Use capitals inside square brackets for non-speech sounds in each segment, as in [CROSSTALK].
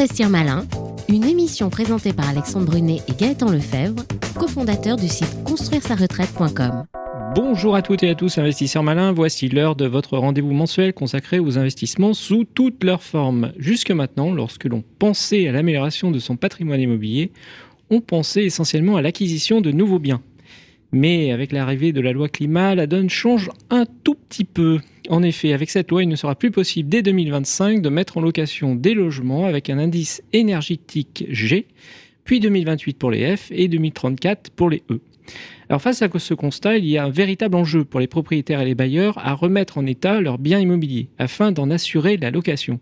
Investir Malin, une émission présentée par Alexandre Brunet et Gaëtan Lefebvre, cofondateurs du site construire-sa-retraite.com. Bonjour à toutes et à tous, investisseurs malins. Voici l'heure de votre rendez-vous mensuel consacré aux investissements sous toutes leurs formes. Jusque maintenant, lorsque l'on pensait à l'amélioration de son patrimoine immobilier, on pensait essentiellement à l'acquisition de nouveaux biens. Mais avec l'arrivée de la loi climat, la donne change un tout petit peu. En effet, avec cette loi, il ne sera plus possible dès 2025 de mettre en location des logements avec un indice énergétique G, puis 2028 pour les F et 2034 pour les E. Alors face à ce constat, il y a un véritable enjeu pour les propriétaires et les bailleurs à remettre en état leurs biens immobiliers afin d'en assurer la location.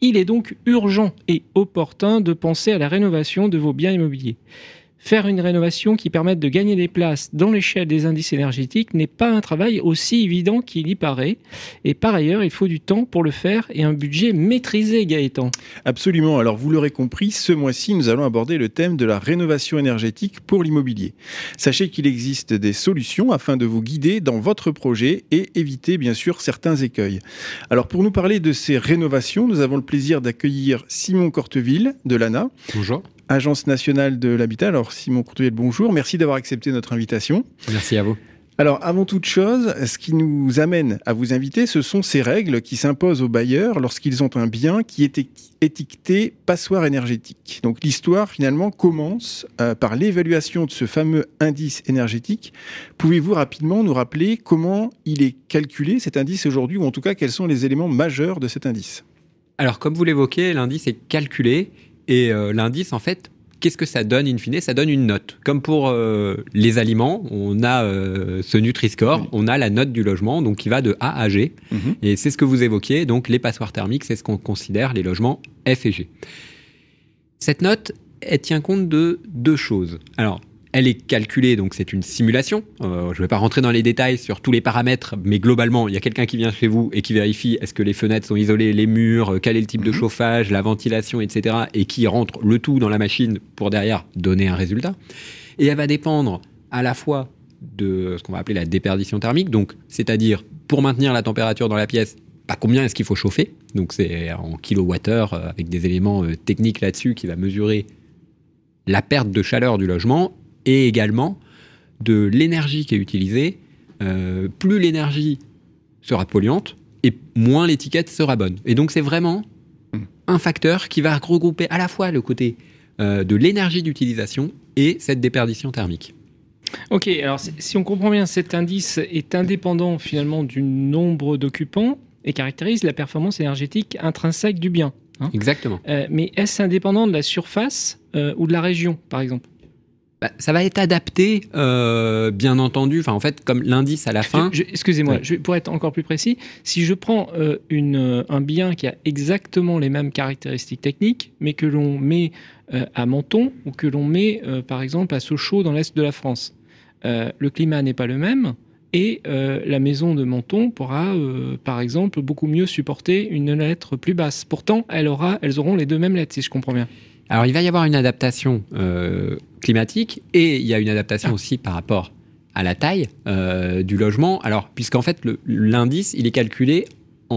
Il est donc urgent et opportun de penser à la rénovation de vos biens immobiliers. Faire une rénovation qui permette de gagner des places dans l'échelle des indices énergétiques n'est pas un travail aussi évident qu'il y paraît. Et par ailleurs, il faut du temps pour le faire et un budget maîtrisé, Gaëtan. Absolument. Alors, vous l'aurez compris, ce mois-ci, nous allons aborder le thème de la rénovation énergétique pour l'immobilier. Sachez qu'il existe des solutions afin de vous guider dans votre projet et éviter, bien sûr, certains écueils. Alors, pour nous parler de ces rénovations, nous avons le plaisir d'accueillir Simon Corteville de l'ANA. Bonjour. Agence nationale de l'habitat. Alors Simon Courtoyer, bonjour. Merci d'avoir accepté notre invitation. Merci à vous. Alors, avant toute chose, ce qui nous amène à vous inviter, ce sont ces règles qui s'imposent aux bailleurs lorsqu'ils ont un bien qui est étiqueté passoire énergétique. Donc, l'histoire, finalement, commence euh, par l'évaluation de ce fameux indice énergétique. Pouvez-vous rapidement nous rappeler comment il est calculé, cet indice aujourd'hui, ou en tout cas, quels sont les éléments majeurs de cet indice? Alors, comme vous l'évoquez, l'indice est calculé et euh, l'indice, en fait, qu'est-ce que ça donne in fine? Ça donne une note. Comme pour euh, les aliments, on a euh, ce Nutri-Score, on a la note du logement, donc qui va de A à G. Mhm. Et c'est ce que vous évoquiez, donc les passoires thermiques, c'est ce qu'on considère les logements F et G. Cette note, elle tient compte de deux choses. Alors, elle est calculée, donc c'est une simulation. Euh, je ne vais pas rentrer dans les détails sur tous les paramètres, mais globalement, il y a quelqu'un qui vient chez vous et qui vérifie est-ce que les fenêtres sont isolées, les murs, euh, quel est le type de mhm. chauffage, la ventilation, etc. Et qui rentre le tout dans la machine pour derrière donner un résultat. Et elle va dépendre à la fois de ce qu'on va appeler la déperdition thermique, donc c'est-à-dire pour maintenir la température dans la pièce, bah, combien est-ce qu'il faut chauffer? Donc c'est en kilowattheure euh, avec des éléments techniques là-dessus qui va mesurer la perte de chaleur du logement et également de l'énergie qui est utilisée. Euh, plus l'énergie sera polluante et moins l'étiquette sera bonne. Et donc c'est vraiment un facteur qui va regrouper à la fois le côté euh, de l'énergie d'utilisation et cette déperdition thermique. Ok, alors si on comprend bien, cet indice est indépendant finalement du nombre d'occupants et caractérise la performance énergétique intrinsèque du bien. Hein. Exactement. Euh, mais est-ce indépendant de la surface ou de la région, par exemple? Bah, ça va être adapté, euh, bien entendu. Enfin, en fait, comme l'indice à la fin. Excusez-moi, pour être encore plus précis, si je prends euh, une, euh, un bien qui a exactement les mêmes caractéristiques techniques, mais que l'on met à Menton ou que l'on met, par exemple, à Sochaux dans l'est de la France, le climat n'est pas le même. Et la maison de Menton pourra, par exemple, beaucoup mieux supporter une lettre plus basse. Pourtant, elle aura, elles auront les deux mêmes lettres, si je comprends bien. Alors, il va y avoir une adaptation euh, climatique et il y a une adaptation ah. aussi par rapport à la taille euh, du logement. Alors, puisqu'en fait, l'indice, il est calculé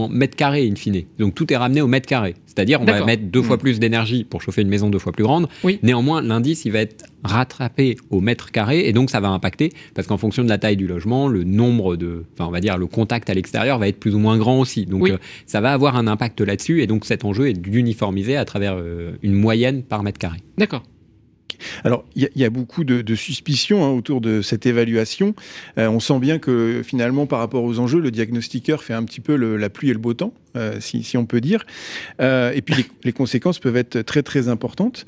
en mètres carrés, in fine. Donc, tout est ramené au mètre carré. C'est-à-dire, on va mettre deux fois hmm. plus d'énergie pour chauffer une maison deux fois plus grande. Néanmoins, l'indice, il va être rattrapé au mètre carré et donc ça va impacter parce qu'en fonction de la taille du logement, le nombre de, enfin, on va dire, le contact à l'extérieur va être plus ou moins grand aussi. Donc, euh, ça va avoir un impact là-dessus et donc cet enjeu est d'uniformiser à travers euh, une moyenne par mètre carré. D'accord. Alors, il y, a beaucoup de, suspicions hein, autour de cette évaluation. Euh, on sent bien que finalement, par rapport aux enjeux, le diagnostiqueur fait un petit peu la pluie et le beau temps, euh, si, on peut dire. Euh, et puis, les, conséquences peuvent être très, très importantes.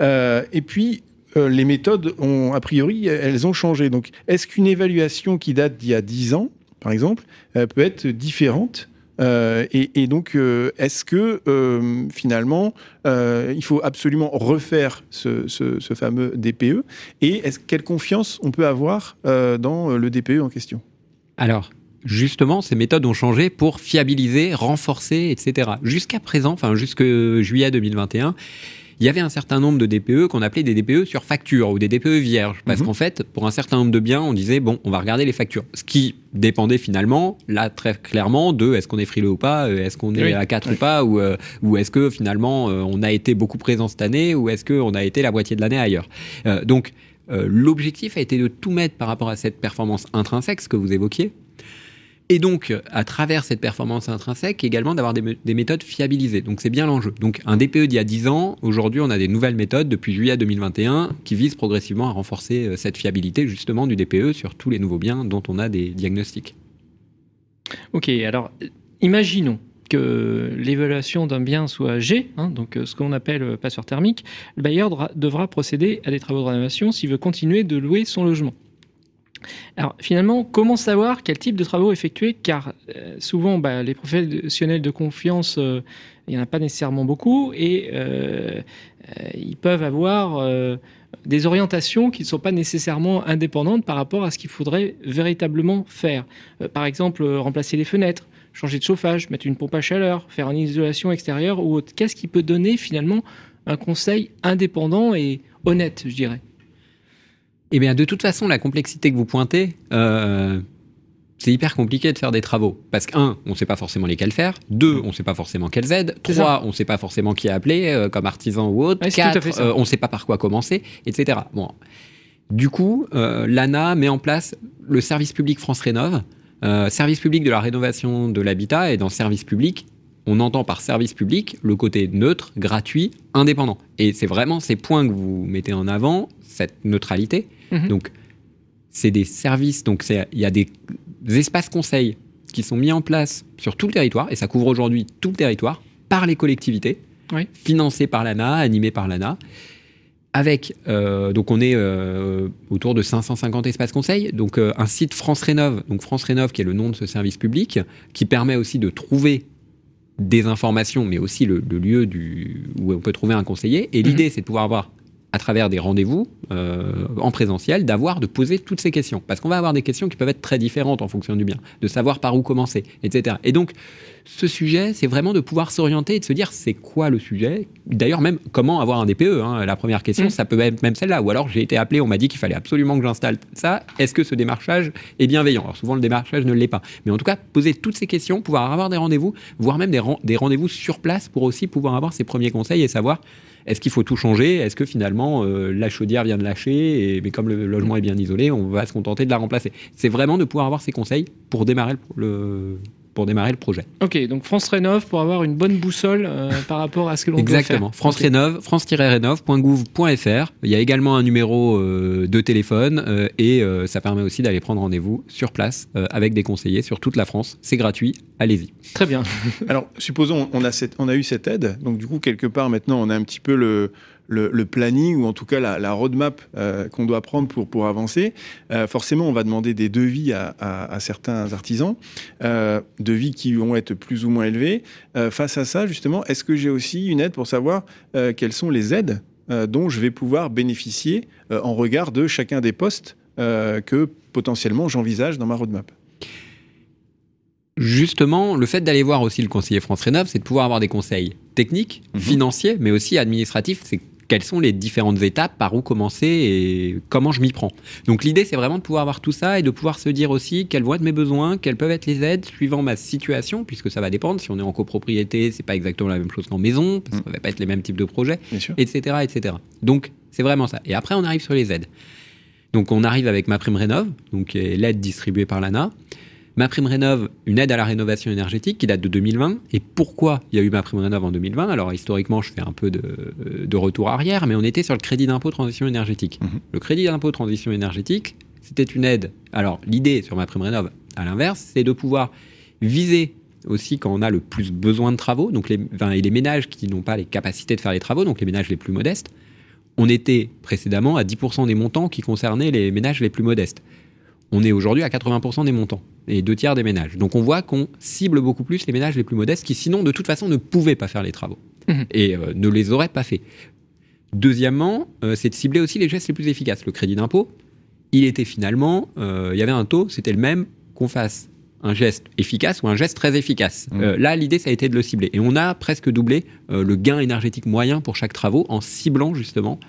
et puis, les méthodes, ont, a priori, elles ont changé. Donc, est-ce qu'une évaluation qui date d'il y a 10 ans, par exemple, peut être différente euh, et, donc, euh, est-ce que euh, finalement, il faut absolument refaire ce, fameux DPE Et quelle confiance on peut avoir dans le DPE en question? Alors, justement, ces méthodes ont changé pour fiabiliser, renforcer, etc. Jusqu'à présent, enfin jusque juillet 2021, il y avait un certain nombre de DPE qu'on appelait des DPE sur facture ou des DPE vierges. Parce Mhm. qu'en fait, pour un certain nombre de biens, on disait, bon, on va regarder les factures. Ce qui dépendait finalement, là, très clairement, de est-ce qu'on est frileux ou pas, euh, est-ce qu'on est Oui. à 4 Oui. ou pas, ou, euh, ou est-ce que finalement, euh, on a été beaucoup présent cette année, ou est-ce qu'on a été la moitié de l'année ailleurs. Donc, l'objectif a été de tout mettre par rapport à cette performance intrinsèque, ce que vous évoquiez. Et donc, à travers cette performance intrinsèque, également d'avoir des, mé- des méthodes fiabilisées. Donc, c'est bien l'enjeu. Donc, un DPE d'il y a 10 ans, aujourd'hui, on a des nouvelles méthodes depuis juillet 2021 qui visent progressivement à renforcer euh, cette fiabilité, justement, du DPE sur tous les nouveaux biens dont on a des diagnostics. Ok, alors imaginons que l'évaluation d'un bien soit G, hein, donc euh, ce qu'on appelle euh, passeur thermique, le bailleur devra procéder à des travaux de rénovation s'il veut continuer de louer son logement. Alors finalement, comment savoir quel type de travaux effectuer? Car euh, souvent, bah, les professionnels de confiance, euh, il n'y en a pas nécessairement beaucoup et euh, ils peuvent avoir des orientations qui ne sont pas nécessairement indépendantes par rapport à ce qu'il faudrait véritablement faire. Par exemple, remplacer les fenêtres, changer de chauffage, mettre une pompe à chaleur, faire une isolation extérieure ou autre. Qu'est-ce qui peut donner finalement un conseil indépendant et honnête, je dirais? Eh bien, de toute façon, la complexité que vous pointez, euh, c'est hyper compliqué de faire des travaux. Parce que, un, on ne sait pas forcément lesquels faire. Deux, on ne sait pas forcément quelles aident. C'est Trois, on ne sait pas forcément qui appeler, euh, comme artisan ou autre. Ouais, Quatre, euh, on ne sait pas par quoi commencer, etc. Bon. Du coup, euh, l'ANA met en place le service public France Rénove, service public de la rénovation de l'habitat, et dans service public, on entend par service public le côté neutre, gratuit, indépendant. Et c'est vraiment ces points que vous mettez en avant, cette neutralité. Mhm. Donc, c'est des services, donc il y a des espaces conseils qui sont mis en place sur tout le territoire, et ça couvre aujourd'hui tout le territoire, par les collectivités, Oui. financés par l'ANA, animés par l'ANA. Avec, euh, donc on est euh, autour de 550 espaces conseils, donc euh, un site France Rénove, donc France Rénove qui est le nom de ce service public, qui permet aussi de trouver des informations, mais aussi le, le lieu du, où on peut trouver un conseiller. Et l'idée, c'est de pouvoir avoir, à travers des rendez-vous euh, en présentiel, d'avoir, de poser toutes ces questions. Parce qu'on va avoir des questions qui peuvent être très différentes en fonction du bien, de savoir par où commencer, etc. Et donc, ce sujet, c'est vraiment de pouvoir s'orienter et de se dire c'est quoi le sujet? D'ailleurs, même comment avoir un DPE. hein. La première question, Mm. ça peut être même celle-là. Ou alors, j'ai été appelé, on m'a dit qu'il fallait absolument que j'installe ça. Est-ce que ce démarchage est bienveillant? Alors, souvent, le démarchage ne l'est pas. Mais en tout cas, poser toutes ces questions, pouvoir avoir des rendez-vous, voire même des, des rendez-vous sur place pour aussi pouvoir avoir ses premiers conseils et savoir est-ce qu'il faut tout changer? Est-ce que finalement euh, la chaudière vient de lâcher et, Mais comme le logement est bien isolé, on va se contenter de la remplacer? C'est vraiment de pouvoir avoir ces conseils pour démarrer le, le- pour démarrer le projet. Ok, donc France Rénove pour avoir une bonne boussole euh, [LAUGHS] par rapport à ce que l'on peut faire. Exactement. France Ok. Rénove, france-rénove.gouv.fr. Il y a également un numéro euh, de téléphone euh, et euh, ça permet aussi d'aller prendre rendez-vous sur place euh, avec des conseillers sur toute la France. C'est gratuit. Allez-y. Très bien. [LAUGHS] Alors, supposons, on a, cette, on a eu cette aide, donc du coup, quelque part, maintenant, on a un petit peu le, le, le planning, ou en tout cas la, la roadmap euh, qu'on doit prendre pour, pour avancer. Euh, forcément, on va demander des devis à, à- à certains artisans, euh, devis qui vont être plus ou moins élevés. Face à ça, justement, est-ce que j'ai aussi une aide pour savoir quelles sont les aides dont je vais pouvoir bénéficier en regard de chacun des postes que potentiellement j'envisage dans ma roadmap? Justement, le fait d'aller voir aussi le conseiller France Rénov, c'est de pouvoir avoir des conseils techniques, Mhm. financiers, mais aussi administratifs. C'est quelles sont les différentes étapes, par où commencer et comment je m'y prends. Donc l'idée, c'est vraiment de pouvoir avoir tout ça et de pouvoir se dire aussi quels vont être mes besoins, quelles peuvent être les aides suivant ma situation, puisque ça va dépendre. Si on est en copropriété, c'est pas exactement la même chose qu'en maison, parce que ça va pas être les mêmes types de projets etc., etc. Donc, c'est vraiment ça. Et après, on arrive sur les aides. Donc, on arrive avec ma prime rénov, donc l'aide distribuée par l'ANA. Ma prime rénov, une aide à la rénovation énergétique qui date de 2020. Et pourquoi il y a eu ma prime rénov en 2020 Alors, historiquement, je fais un peu de, de retour arrière, mais on était sur le crédit d'impôt transition énergétique. Mhm. Le crédit d'impôt transition énergétique, c'était une aide. Alors, l'idée sur ma prime rénov, à l'inverse, c'est de pouvoir viser aussi quand on a le plus besoin de travaux, donc les, enfin, et les ménages qui n'ont pas les capacités de faire les travaux, donc les ménages les plus modestes, on était précédemment à 10% des montants qui concernaient les ménages les plus modestes. On est aujourd'hui à 80% des montants et deux tiers des ménages. Donc on voit qu'on cible beaucoup plus les ménages les plus modestes qui sinon de toute façon ne pouvaient pas faire les travaux Mhm. et euh, ne les auraient pas fait. Deuxièmement, euh, c'est de cibler aussi les gestes les plus efficaces. Le crédit d'impôt, il était finalement, euh, il y avait un taux, c'était le même qu'on fasse un geste efficace ou un geste très efficace. Mmh. Euh, là, l'idée, ça a été de le cibler. Et on a presque doublé euh, le gain énergétique moyen pour chaque travaux en ciblant justement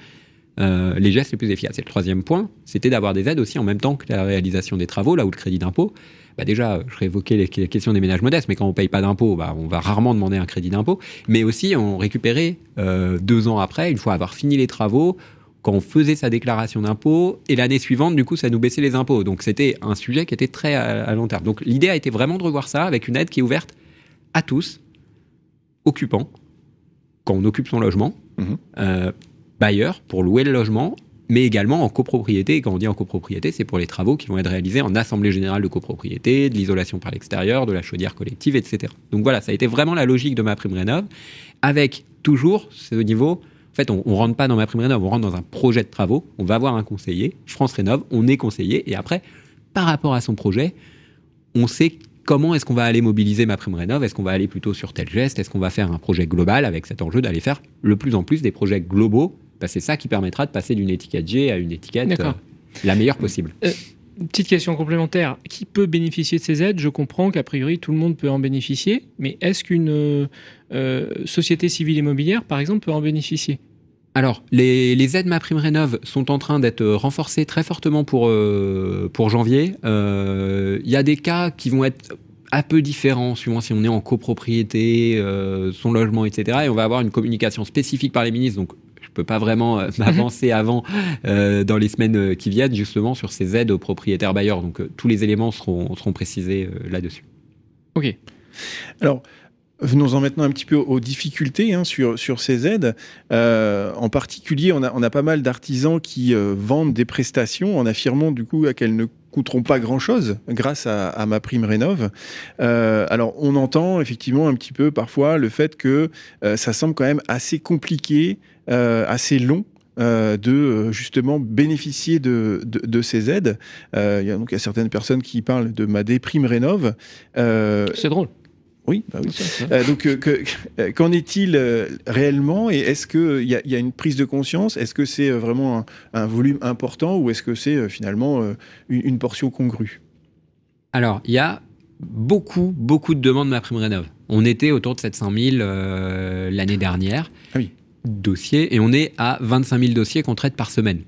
euh, les gestes les plus efficaces. Et le troisième point, c'était d'avoir des aides aussi en même temps que la réalisation des travaux, là où le crédit d'impôt. Bah déjà, je réévoquais les, questions des ménages modestes, mais quand on paye pas d'impôt, bah, on va rarement demander un crédit d'impôt. Mais aussi, on récupérait euh, deux ans après, une fois avoir fini les travaux, quand on faisait sa déclaration d'impôt, et l'année suivante, du coup, ça nous baissait les impôts. Donc c'était un sujet qui était très à, à long terme. Donc l'idée a été vraiment de revoir ça avec une aide qui est ouverte à tous, occupants, quand on occupe son logement, euh, bailleurs pour louer le logement, mais également en copropriété. Et quand on dit en copropriété, c'est pour les travaux qui vont être réalisés en assemblée générale de copropriété, de l'isolation par l'extérieur, de la chaudière collective, etc. Donc voilà, ça a été vraiment la logique de ma prime rénov, avec toujours ce niveau. En fait, on, on rentre pas dans ma prime rénov, on rentre dans un projet de travaux. On va voir un conseiller, France Rénov, on est conseiller, et après, par rapport à son projet, on sait comment est-ce qu'on va aller mobiliser ma prime rénov Est-ce qu'on va aller plutôt sur tel geste Est-ce qu'on va faire un projet global avec cet enjeu d'aller faire le plus en plus des projets globaux Bah, C'est ça qui permettra de passer d'une étiquette G à une étiquette euh, la meilleure possible. Une petite question complémentaire. Qui peut bénéficier de ces aides? Je comprends qu'a priori tout le monde peut en bénéficier, mais est-ce qu'une euh, euh, société civile immobilière, par exemple, peut en bénéficier? Alors, les, les aides Ma Prime Rénov sont en train d'être renforcées très fortement pour, euh, pour janvier. Euh, Il y a des cas qui vont être un peu différents suivant si on est en copropriété, euh, son logement, etc. Et on va avoir une communication spécifique par les ministres. Donc, peux pas vraiment euh, [LAUGHS] m'avancer avant euh, dans les semaines euh, qui viennent, justement, sur ces aides aux propriétaires bailleurs. Donc, euh, tous les éléments seront, seront précisés euh, là-dessus. Ok. Alors, venons-en maintenant un petit peu aux difficultés hein, sur, sur ces aides. Euh, en particulier, on a, on a pas mal d'artisans qui euh, vendent des prestations en affirmant du coup qu'elles ne coûteront pas grand-chose grâce à, à ma prime rénov. Euh, alors, on entend effectivement un petit peu parfois le fait que euh, ça semble quand même assez compliqué, euh, assez long euh, de euh, justement bénéficier de, de, de ces aides. Euh, il y a donc il y a certaines personnes qui parlent de ma déprime rénov. Euh, C'est drôle. oui, bah oui. Euh, donc, euh, que- euh, qu'en est-il euh, réellement Et est-ce qu'il y, y a une prise de conscience? Est-ce que c'est euh, vraiment un, un volume important ou est-ce que c'est euh, finalement euh, une, une portion congrue? Alors, il y a beaucoup, beaucoup de demandes de ma prime rénov. On était autour de 700 000 euh, l'année dernière. Ah oui. Dossiers, et on est à 25 000 dossiers qu'on traite par semaine.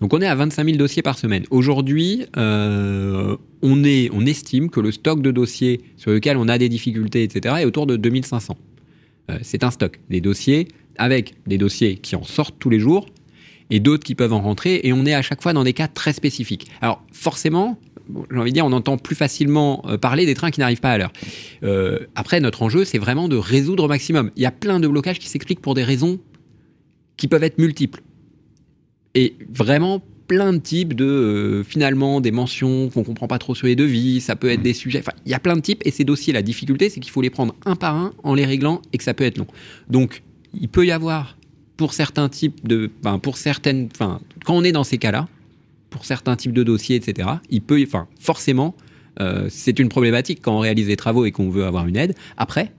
Donc on est à 25 000 dossiers par semaine. Aujourd'hui, euh, on, est, on estime que le stock de dossiers sur lequel on a des difficultés, etc., est autour de 2500. Euh, c'est un stock. Des dossiers avec des dossiers qui en sortent tous les jours et d'autres qui peuvent en rentrer. Et on est à chaque fois dans des cas très spécifiques. Alors forcément, j'ai envie de dire, on entend plus facilement euh, parler des trains qui n'arrivent pas à l'heure. Euh, après, notre enjeu, c'est vraiment de résoudre au maximum. Il y a plein de blocages qui s'expliquent pour des raisons qui peuvent être multiples. Et vraiment plein de types de, euh, finalement, des mentions qu'on comprend pas trop sur les devis, ça peut être des sujets, enfin, il y a plein de types, et ces dossiers, la difficulté, c'est qu'il faut les prendre un par un en les réglant, et que ça peut être long. Donc, il peut y avoir, pour certains types de, pour certaines, enfin, quand on est dans ces cas-là, pour certains types de dossiers, etc., il peut, enfin, forcément, euh, c'est une problématique quand on réalise des travaux et qu'on veut avoir une aide. Après,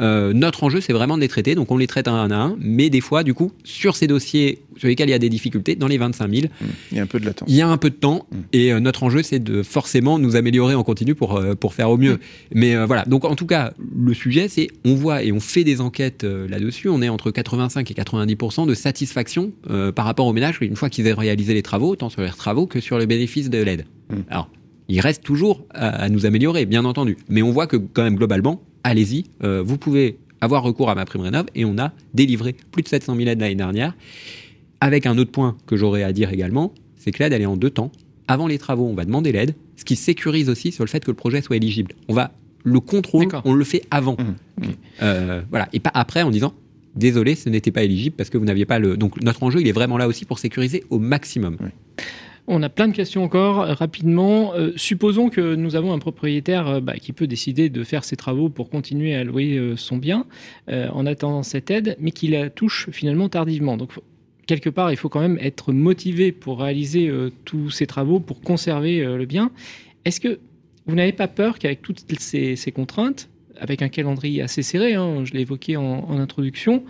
euh, notre enjeu, c'est vraiment de les traiter. Donc, on les traite un à un. Mais des fois, du coup, sur ces dossiers sur lesquels il y a des difficultés, dans les 25 000, Il y a un peu de latence. il y a un peu de temps. Mm. Et euh, notre enjeu, c'est de forcément nous améliorer en continu pour, euh, pour faire au mieux. Mais euh, voilà. Donc, en tout cas, le sujet, c'est on voit et on fait des enquêtes là-dessus. On est entre 85 et 90% de satisfaction par rapport aux ménages une fois qu'ils aient réalisé les travaux, tant sur les travaux que sur le bénéfice de l'aide. Mm. Alors, il reste toujours à, à nous améliorer, bien entendu. Mais on voit que, quand même, globalement, allez-y, euh, vous pouvez avoir recours à ma prime rénov et on a délivré plus de 700 000 aides l'année dernière. Avec un autre point que j'aurais à dire également, c'est que l'aide, elle est en deux temps. Avant les travaux, on va demander l'aide, ce qui sécurise aussi sur le fait que le projet soit éligible. On va le contrôle, on le fait avant. Ok. Euh, voilà, et pas après en disant désolé, ce n'était pas éligible parce que vous n'aviez pas le. Donc notre enjeu, il est vraiment là aussi pour sécuriser au maximum. On a plein de questions encore. Euh, Rapidement, euh, supposons que nous avons un propriétaire euh, bah, qui peut décider de faire ses travaux pour continuer à louer son bien en attendant cette aide, mais qui la touche finalement tardivement. Donc, quelque part, il faut quand même être motivé pour réaliser tous ces travaux, pour conserver le bien. Est-ce que vous n'avez pas peur qu'avec toutes ces, ces contraintes, avec un calendrier assez serré, hein, je l'ai évoqué en, introduction,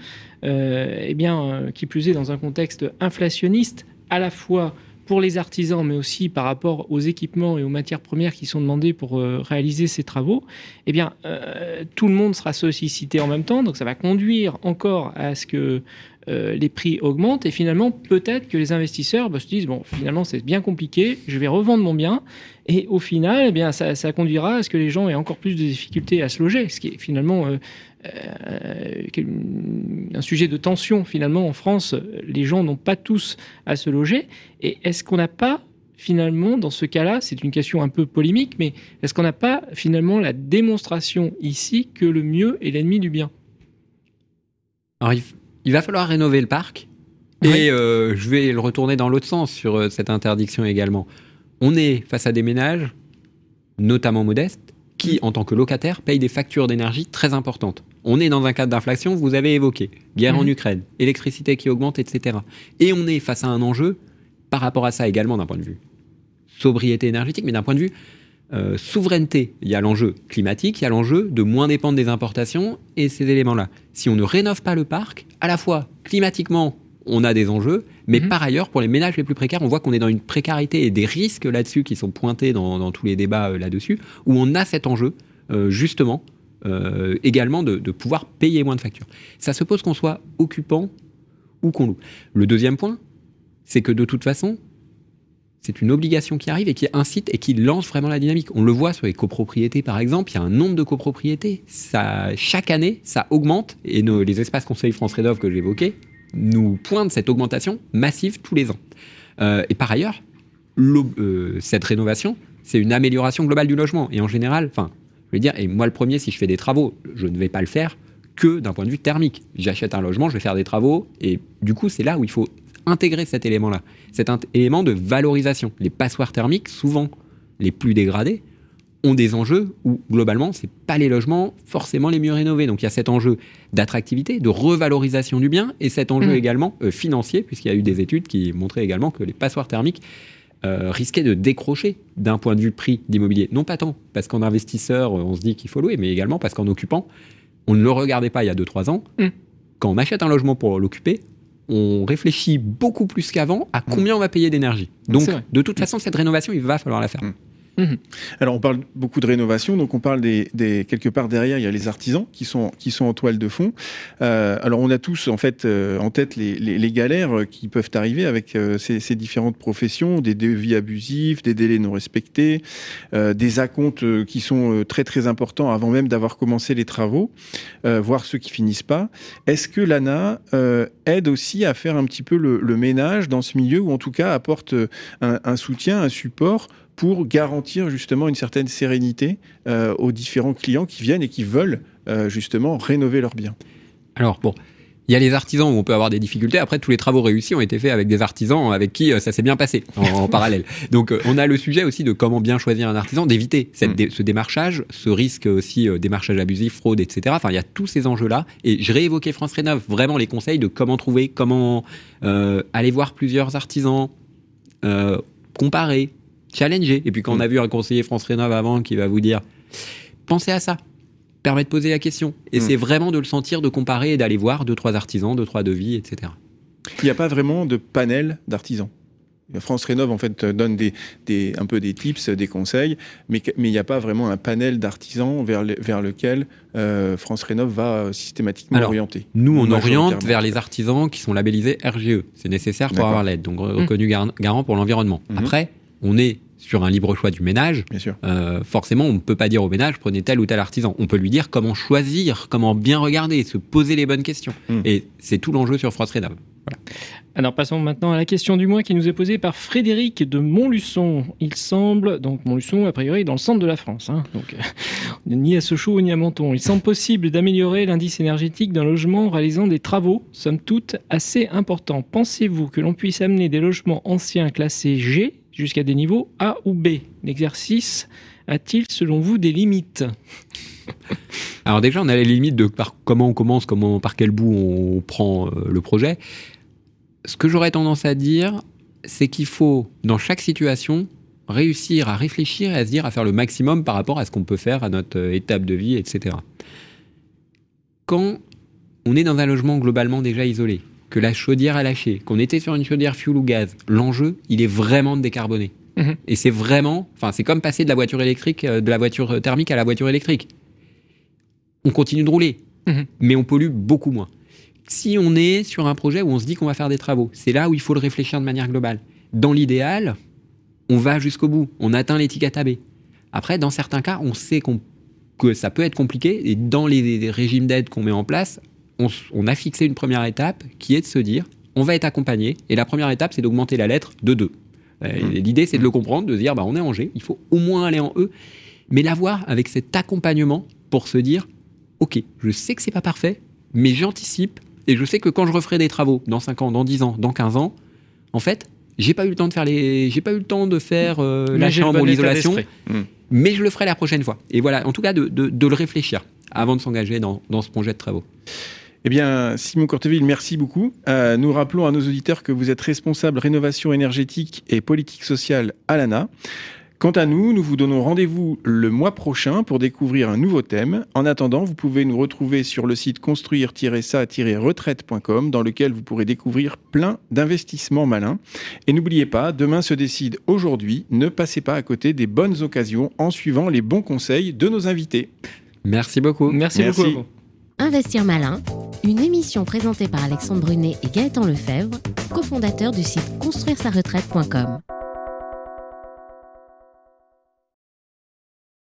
euh, eh bien, qui plus est dans un contexte inflationniste, à la fois pour les artisans, mais aussi par rapport aux équipements et aux matières premières qui sont demandées pour euh, réaliser ces travaux, eh bien, euh, tout le monde sera sollicité en même temps, donc ça va conduire encore à ce que euh, les prix augmentent. Et finalement peut-être que les investisseurs bah, se disent bon finalement c'est bien compliqué, je vais revendre mon bien et au final eh bien ça, ça, conduira à ce que les gens aient encore plus de difficultés à se loger, ce qui est finalement euh, euh, un sujet de tension finalement en France. Les gens n'ont pas tous à se loger et est-ce qu'on n'a pas finalement, dans ce cas-là, c'est une question un peu polémique, mais est-ce qu'on n'a pas finalement la démonstration ici que le mieux est l'ennemi du bien? Alors, il va falloir rénover le parc. Et euh, je vais le retourner dans l'autre sens sur cette interdiction également. On est face à des ménages, notamment modestes, qui, en tant que locataires, payent des factures d'énergie très importantes. On est dans un cadre d'inflation, vous avez évoqué, guerre en mhm. Ukraine, électricité qui augmente, etc. Et on est face à un enjeu par rapport à ça également d'un point de vue sobriété énergétique, mais d'un point de vue euh, souveraineté. Il y a l'enjeu climatique, il y a l'enjeu de moins dépendre des importations et ces éléments-là. Si on ne rénove pas le parc, à la fois climatiquement, on a des enjeux, mais mhm. par ailleurs, pour les ménages les plus précaires, on voit qu'on est dans une précarité et des risques là-dessus qui sont pointés dans, tous les débats euh, là-dessus, où on a cet enjeu, euh, justement, également de, de, pouvoir payer moins de factures. Ça se pose qu'on soit occupant ou qu'on loue. Le deuxième point, c'est que de toute façon, c'est une obligation qui arrive et qui incite et qui lance vraiment la dynamique. On le voit sur les copropriétés, par exemple, il y a un nombre de copropriétés. Ça, chaque année, ça augmente et nos, les espaces conseils France Rénov que j'évoquais nous pointent cette augmentation massive tous les ans. Euh, et par ailleurs, euh, cette rénovation, c'est une amélioration globale du logement. Et en général, enfin, je veux dire, et moi le premier, si je fais des travaux, je ne vais pas le faire que d'un point de vue thermique. J'achète un logement, je vais faire des travaux, et du coup, c'est là où il faut intégrer cet élément-là, cet élément de valorisation. Les passoires thermiques, souvent les plus dégradés, ont des enjeux où, globalement, ce pas les logements forcément les mieux rénovés. Donc il y a cet enjeu d'attractivité, de revalorisation du bien, et cet enjeu mmh. également euh, financier, puisqu'il y a eu des études qui montraient également que les passoires thermiques euh, risquaient de décrocher d'un point de vue prix d'immobilier. Non pas tant parce qu'en investisseur, on se dit qu'il faut louer, mais également parce qu'en occupant, on ne le regardait pas il y a 2-3 ans. Mmh. Quand on achète un logement pour l'occuper, on réfléchit beaucoup plus qu'avant à combien on va payer d'énergie. Donc, de toute façon, cette rénovation, il va falloir la faire. Mhm. Alors on parle beaucoup de rénovation, donc on parle des, quelque part derrière il y a les artisans qui sont qui sont en toile de fond. Euh, alors on a tous en fait euh, en tête les, galères qui peuvent arriver avec euh, ces, différentes professions, des devis abusifs, des délais non respectés, des acomptes qui sont très très importants avant même d'avoir commencé les travaux, voire ceux qui finissent pas. Est-ce que l'ANA aide aussi à faire un petit peu le, ménage dans ce milieu ou en tout cas apporte un soutien, un support pour garantir justement une certaine sérénité euh, aux différents clients qui viennent et qui veulent euh, justement rénover leurs biens Alors bon, il y a les artisans où on peut avoir des difficultés. Après, tous les travaux réussis ont été faits avec des artisans avec qui euh, ça s'est bien passé en, [LAUGHS] parallèle. Donc, on a le sujet aussi de comment bien choisir un artisan, d'éviter mm. ce démarchage, ce risque aussi démarchage abusif, fraude, etc. Enfin, il y a tous ces enjeux-là. Et je réévoquais France Rénov, vraiment les conseils de comment trouver, comment aller voir plusieurs artisans, comparer, challenger. Et puis quand on a vu un conseiller France Rénov avant qui va vous dire, pensez à ça, permet de poser la question. Et mm. c'est vraiment de le sentir, de comparer et d'aller voir deux, trois artisans, deux, trois devis, etc. Il n'y a pas vraiment de panel d'artisans. France Rénov en fait donne des, des, un peu des tips, des conseils, mais il n'y a pas vraiment un panel d'artisans vers, vers lequel euh, France Rénov va systématiquement orienter. Nous, on oriente vers les artisans qui sont labellisés RGE. C'est nécessaire pour avoir l'aide, donc reconnu mm. garant pour l'environnement. Mm-hmm. Après, on est sur un libre choix du ménage, euh, forcément, on ne peut pas dire au ménage prenez tel ou tel artisan. On peut lui dire comment choisir, comment bien regarder, se poser les bonnes questions. Hmm. Et c'est tout l'enjeu sur France Rénov. Alors passons maintenant à la question du mois qui nous est posée par Frédéric de Montluçon. Il semble, donc Montluçon a priori dans le centre de la France, hein, donc ni à Sochaux ni à Menton. Il semble possible d'améliorer l'indice énergétique d'un logement en réalisant des travaux, somme toute assez importants. Pensez-vous que l'on puisse amener des logements anciens classés G jusqu'à des niveaux A ou B. L'exercice a-t-il, selon vous, des limites [LAUGHS] Alors déjà, on a les limites de par comment on commence, comment, par quel bout on prend euh, le projet. Ce que j'aurais tendance à dire, c'est qu'il faut, dans chaque situation, réussir à réfléchir et à se dire, à faire le maximum par rapport à ce qu'on peut faire à notre euh, étape de vie, etc. Quand on est dans un logement globalement déjà isolé, que la chaudière a lâché, qu'on était sur une chaudière fuel ou gaz, l'enjeu, il est vraiment de décarboner. Mhm. Et c'est vraiment, enfin, c'est comme passer de la voiture électrique, euh, de la voiture thermique à la voiture électrique. On continue de rouler, Mhm. mais on pollue beaucoup moins. Si on est sur un projet où on se dit qu'on va faire des travaux, c'est là où il faut le réfléchir de manière globale. Dans l'idéal, on va jusqu'au bout, on atteint l'étiquette AB. Après, dans certains cas, on sait qu'on- que ça peut être compliqué, et dans les régimes d'aide qu'on met en place, on, a fixé une première étape qui est de se dire, on va être accompagné, et la première étape, c'est d'augmenter la lettre de 2. L'idée, c'est de le comprendre, de se dire, bah, on est en G, il faut au moins aller en E, mais l'avoir avec cet accompagnement pour se dire, ok, je sais que c'est pas parfait, mais j'anticipe, et je sais que quand je referai des travaux dans 5 ans, dans 10 ans, dans 15 ans, en fait, j'ai pas eu le temps de faire les, j'ai pas eu le temps de faire euh, la chambre ou l'isolation, d'esprit. mais je le ferai la prochaine fois. Et voilà, en tout cas, de, de- de le réfléchir avant de s'engager dans, dans ce projet de travaux. Eh bien, Simon Courteville, merci beaucoup. Euh, nous rappelons à nos auditeurs que vous êtes responsable rénovation énergétique et politique sociale à l'ANA. Quant à nous, nous vous donnons rendez-vous le mois prochain pour découvrir un nouveau thème. En attendant, vous pouvez nous retrouver sur le site construire-ça-retraite.com dans lequel vous pourrez découvrir plein d'investissements malins. Et n'oubliez pas, demain se décide aujourd'hui. Ne passez pas à côté des bonnes occasions en suivant les bons conseils de nos invités. Merci beaucoup. Merci, Merci. beaucoup. Investir malin, une émission présentée par Alexandre Brunet et Gaëtan Lefebvre, cofondateurs du site construire-sa-retraite.com.